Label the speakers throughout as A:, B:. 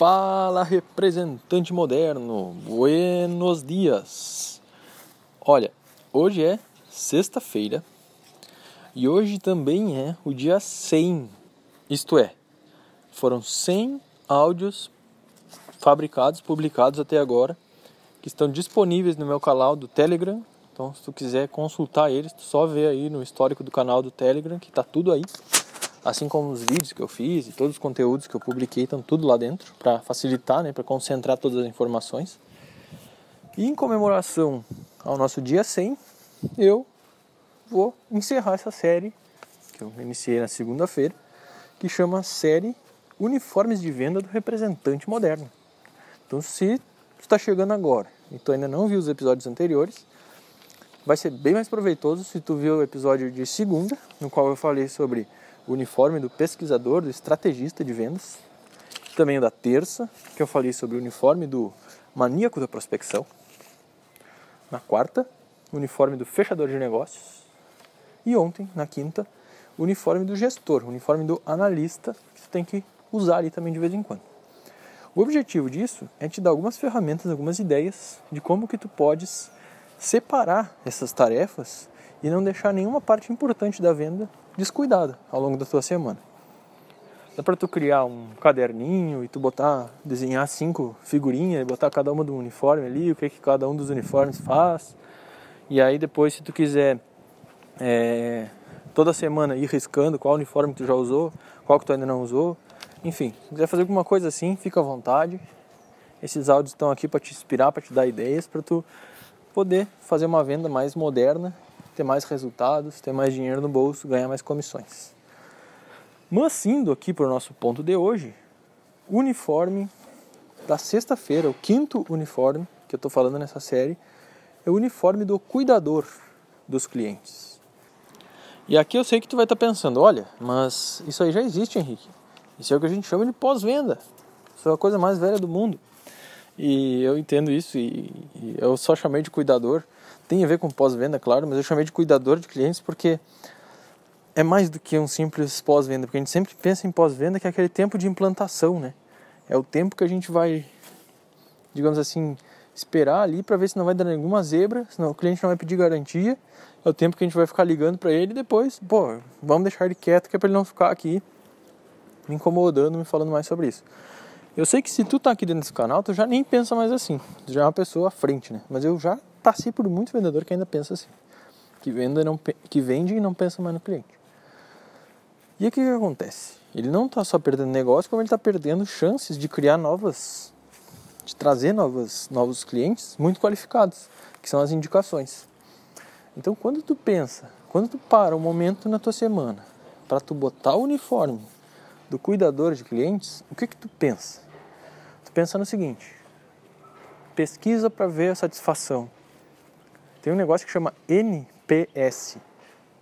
A: Fala, representante moderno. Buenos dias. Olha, hoje é sexta-feira e hoje também é o dia 100. Isto é, foram 100 áudios fabricados, publicados até agora, que estão disponíveis no meu canal do Telegram. Então, se tu quiser consultar eles, tu só vê aí no histórico do canal do Telegram, que tá tudo aí assim como os vídeos que eu fiz e todos os conteúdos que eu publiquei estão tudo lá dentro para facilitar, né, para concentrar todas as informações. E em comemoração ao nosso dia 100, eu vou encerrar essa série que eu iniciei na segunda-feira, que chama série Uniformes de Venda do Representante Moderno. Então, se está chegando agora e tu ainda não viu os episódios anteriores, vai ser bem mais proveitoso se tu viu o episódio de segunda, no qual eu falei sobre o uniforme do pesquisador, do estrategista de vendas. Também o da terça, que eu falei sobre o uniforme do maníaco da prospecção. Na quarta, o uniforme do fechador de negócios. E ontem, na quinta, o uniforme do gestor, o uniforme do analista, que você tem que usar ali também de vez em quando. O objetivo disso é te dar algumas ferramentas, algumas ideias de como que tu podes separar essas tarefas e não deixar nenhuma parte importante da venda descuidada ao longo da tua semana. Dá para tu criar um caderninho e tu botar, desenhar cinco figurinhas e botar cada uma do uniforme ali, o que, que cada um dos uniformes faz. E aí depois, se tu quiser é, toda semana ir riscando qual uniforme tu já usou, qual que tu ainda não usou. Enfim, se quiser fazer alguma coisa assim, fica à vontade. Esses áudios estão aqui para te inspirar, para te dar ideias, para tu poder fazer uma venda mais moderna ter mais resultados, ter mais dinheiro no bolso, ganhar mais comissões. Mas indo aqui para o nosso ponto de hoje, uniforme da sexta-feira, o quinto uniforme que eu estou falando nessa série, é o uniforme do cuidador dos clientes. E aqui eu sei que tu vai estar tá pensando, olha, mas isso aí já existe, Henrique. Isso é o que a gente chama de pós-venda. Isso é a coisa mais velha do mundo. E eu entendo isso e, e eu só chamei de cuidador tem a ver com pós-venda, claro, mas eu chamei de cuidador de clientes porque é mais do que um simples pós-venda, porque a gente sempre pensa em pós-venda que é aquele tempo de implantação, né? É o tempo que a gente vai, digamos assim, esperar ali para ver se não vai dar nenhuma zebra, senão o cliente não vai pedir garantia. É o tempo que a gente vai ficar ligando para ele e depois, pô, vamos deixar ele quieto que é para ele não ficar aqui me incomodando, me falando mais sobre isso. Eu sei que se tu tá aqui dentro desse canal, tu já nem pensa mais assim. Tu já é uma pessoa à frente, né? Mas eu já passei por muito vendedor que ainda pensa assim. Que, venda não, que vende e não pensa mais no cliente. E o que, acontece? Ele não está só perdendo negócio, como ele está perdendo chances de criar novas, de trazer novas, novos clientes muito qualificados, que são as indicações. Então, quando tu pensa, quando tu para um momento na tua semana para tu botar o uniforme do cuidador de clientes, o que que tu pensa? Tu pensa no seguinte: pesquisa para ver a satisfação, tem um negócio que chama NPS.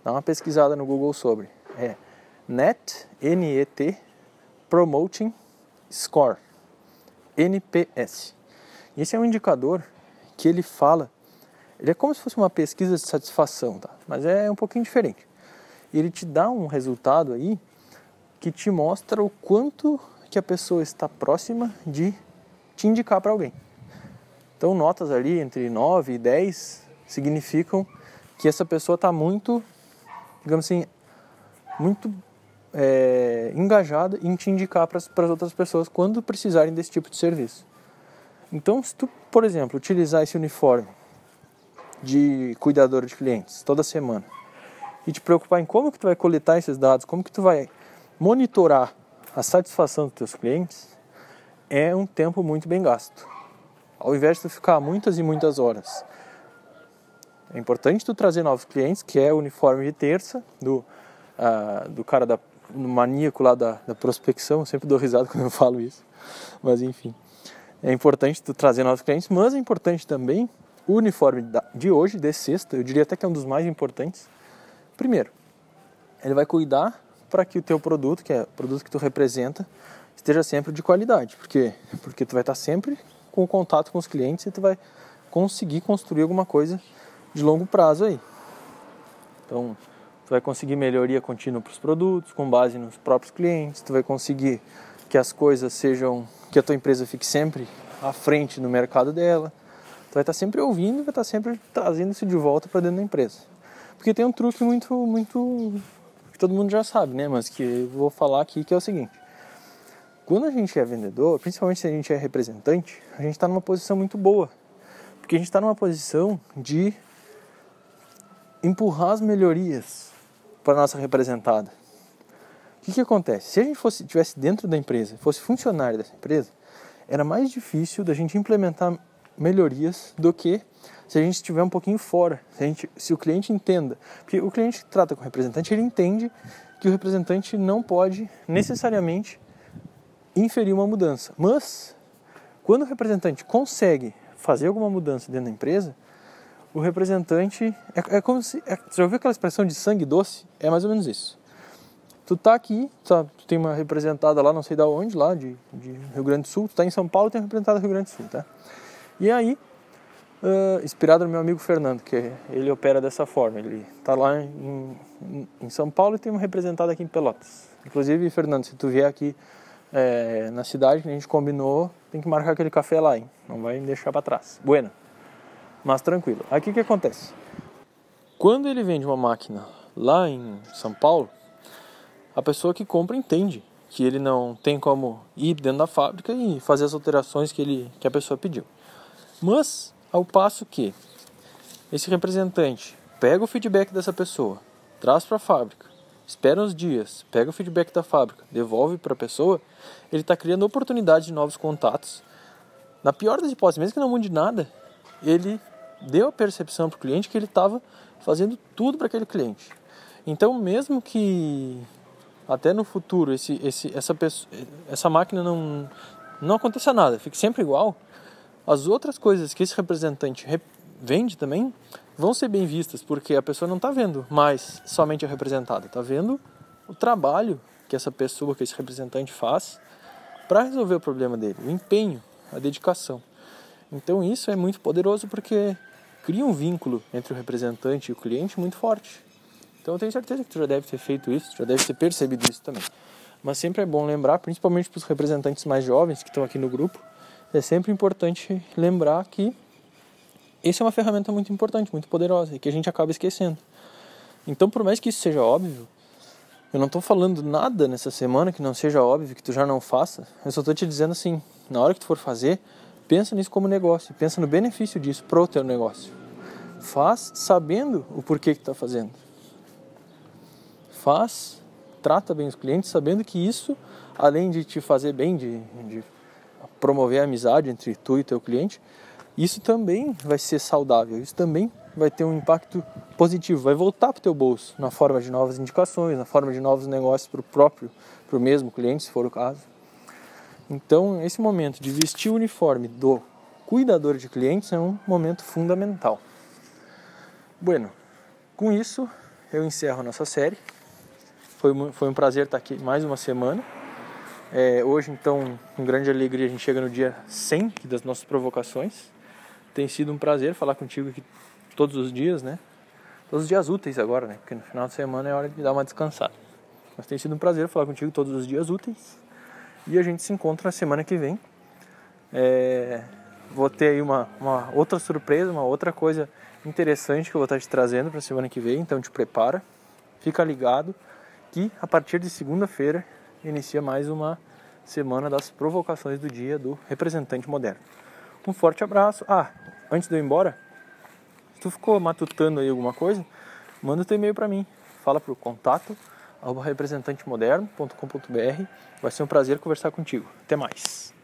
A: Dá uma pesquisada no Google sobre. É Net, N-E-T, Promoting Score. NPS. E esse é um indicador que ele fala, ele é como se fosse uma pesquisa de satisfação, tá? Mas é um pouquinho diferente. E ele te dá um resultado aí que te mostra o quanto que a pessoa está próxima de te indicar para alguém. Então, notas ali entre 9 e 10 significam que essa pessoa está muito, digamos assim, muito é, engajada em te indicar para as outras pessoas quando precisarem desse tipo de serviço. Então, se tu, por exemplo, utilizar esse uniforme de cuidador de clientes toda semana e te preocupar em como que tu vai coletar esses dados, como que tu vai monitorar a satisfação dos teus clientes, é um tempo muito bem gasto. Ao invés de tu ficar muitas e muitas horas é importante tu trazer novos clientes, que é o uniforme de terça do, uh, do cara da, do maníaco lá da, da prospecção. Eu sempre dou risada quando eu falo isso, mas enfim. É importante tu trazer novos clientes, mas é importante também o uniforme de hoje, de sexta, eu diria até que é um dos mais importantes. Primeiro, ele vai cuidar para que o teu produto, que é o produto que tu representa, esteja sempre de qualidade. Por quê? Porque tu vai estar sempre com contato com os clientes e tu vai conseguir construir alguma coisa de longo prazo aí. Então, tu vai conseguir melhoria contínua para os produtos com base nos próprios clientes, tu vai conseguir que as coisas sejam, que a tua empresa fique sempre à frente no mercado dela. Tu vai estar sempre ouvindo, vai estar sempre trazendo isso de volta para dentro da empresa. Porque tem um truque muito, muito todo mundo já sabe, né? Mas que eu vou falar aqui que é o seguinte: quando a gente é vendedor, principalmente se a gente é representante, a gente está numa posição muito boa, porque a gente está numa posição de empurrar as melhorias para nossa representada. O que, que acontece? Se a gente fosse tivesse dentro da empresa, fosse funcionário dessa empresa, era mais difícil da gente implementar melhorias do que se a gente estiver um pouquinho fora, se, gente, se o cliente entenda. Porque o cliente que trata com o representante, ele entende que o representante não pode necessariamente inferir uma mudança. Mas, quando o representante consegue fazer alguma mudança dentro da empresa, o representante é, é como se. É, você já ouviu aquela expressão de sangue doce? É mais ou menos isso. Tu tá aqui, tá, tu tem uma representada lá, não sei da onde, lá de, de Rio Grande do Sul, tu tá em São Paulo, tem uma representada do Rio Grande do Sul, tá? E aí, uh, inspirado no meu amigo Fernando, que ele opera dessa forma, ele tá lá em, em, em São Paulo e tem uma representada aqui em Pelotas. Inclusive, Fernando, se tu vier aqui é, na cidade que a gente combinou, tem que marcar aquele café lá, hein? Não vai me deixar para trás. Bueno mas tranquilo. Aí o que acontece? Quando ele vende uma máquina lá em São Paulo, a pessoa que compra entende que ele não tem como ir dentro da fábrica e fazer as alterações que, ele, que a pessoa pediu. Mas, ao passo que esse representante pega o feedback dessa pessoa, traz para a fábrica, espera uns dias, pega o feedback da fábrica, devolve para a pessoa, ele está criando oportunidades de novos contatos. Na pior das hipóteses, mesmo que não mude nada, ele deu a percepção para o cliente que ele estava fazendo tudo para aquele cliente. Então, mesmo que até no futuro esse, esse, essa, pessoa, essa máquina não, não aconteça nada, fique sempre igual, as outras coisas que esse representante vende também vão ser bem vistas, porque a pessoa não está vendo mais somente a representada, está vendo o trabalho que essa pessoa, que esse representante faz para resolver o problema dele, o empenho, a dedicação. Então isso é muito poderoso porque cria um vínculo entre o representante e o cliente muito forte. Então eu tenho certeza que tu já deve ter feito isso, já deve ter percebido isso também. Mas sempre é bom lembrar, principalmente para os representantes mais jovens que estão aqui no grupo, é sempre importante lembrar que essa é uma ferramenta muito importante, muito poderosa e que a gente acaba esquecendo. Então, por mais que isso seja óbvio, eu não estou falando nada nessa semana que não seja óbvio, que tu já não faça. Eu só estou te dizendo assim, na hora que tu for fazer, pensa nisso como negócio, pensa no benefício disso para o teu negócio. Faz sabendo o porquê que está fazendo. Faz, trata bem os clientes, sabendo que isso, além de te fazer bem, de, de promover a amizade entre tu e teu cliente, isso também vai ser saudável, isso também vai ter um impacto positivo, vai voltar para o teu bolso na forma de novas indicações, na forma de novos negócios para o próprio, para o mesmo cliente, se for o caso. Então, esse momento de vestir o uniforme do cuidador de clientes é um momento fundamental. Bueno, com isso eu encerro a nossa série. Foi, foi um prazer estar aqui mais uma semana. É, hoje, então, com grande alegria, a gente chega no dia 100 das nossas provocações. Tem sido um prazer falar contigo aqui todos os dias, né? Todos os dias úteis agora, né? Porque no final de semana é hora de dar uma descansada. Mas tem sido um prazer falar contigo todos os dias úteis. E a gente se encontra na semana que vem. É, vou ter aí uma, uma outra surpresa, uma outra coisa interessante que eu vou estar te trazendo para a semana que vem, então te prepara, fica ligado que a partir de segunda-feira inicia mais uma semana das provocações do dia do representante moderno. Um forte abraço. Ah, antes de eu ir embora, se tu ficou matutando aí alguma coisa, manda teu e-mail para mim. Fala pro contato representantemoderno.com.br. Vai ser um prazer conversar contigo. Até mais.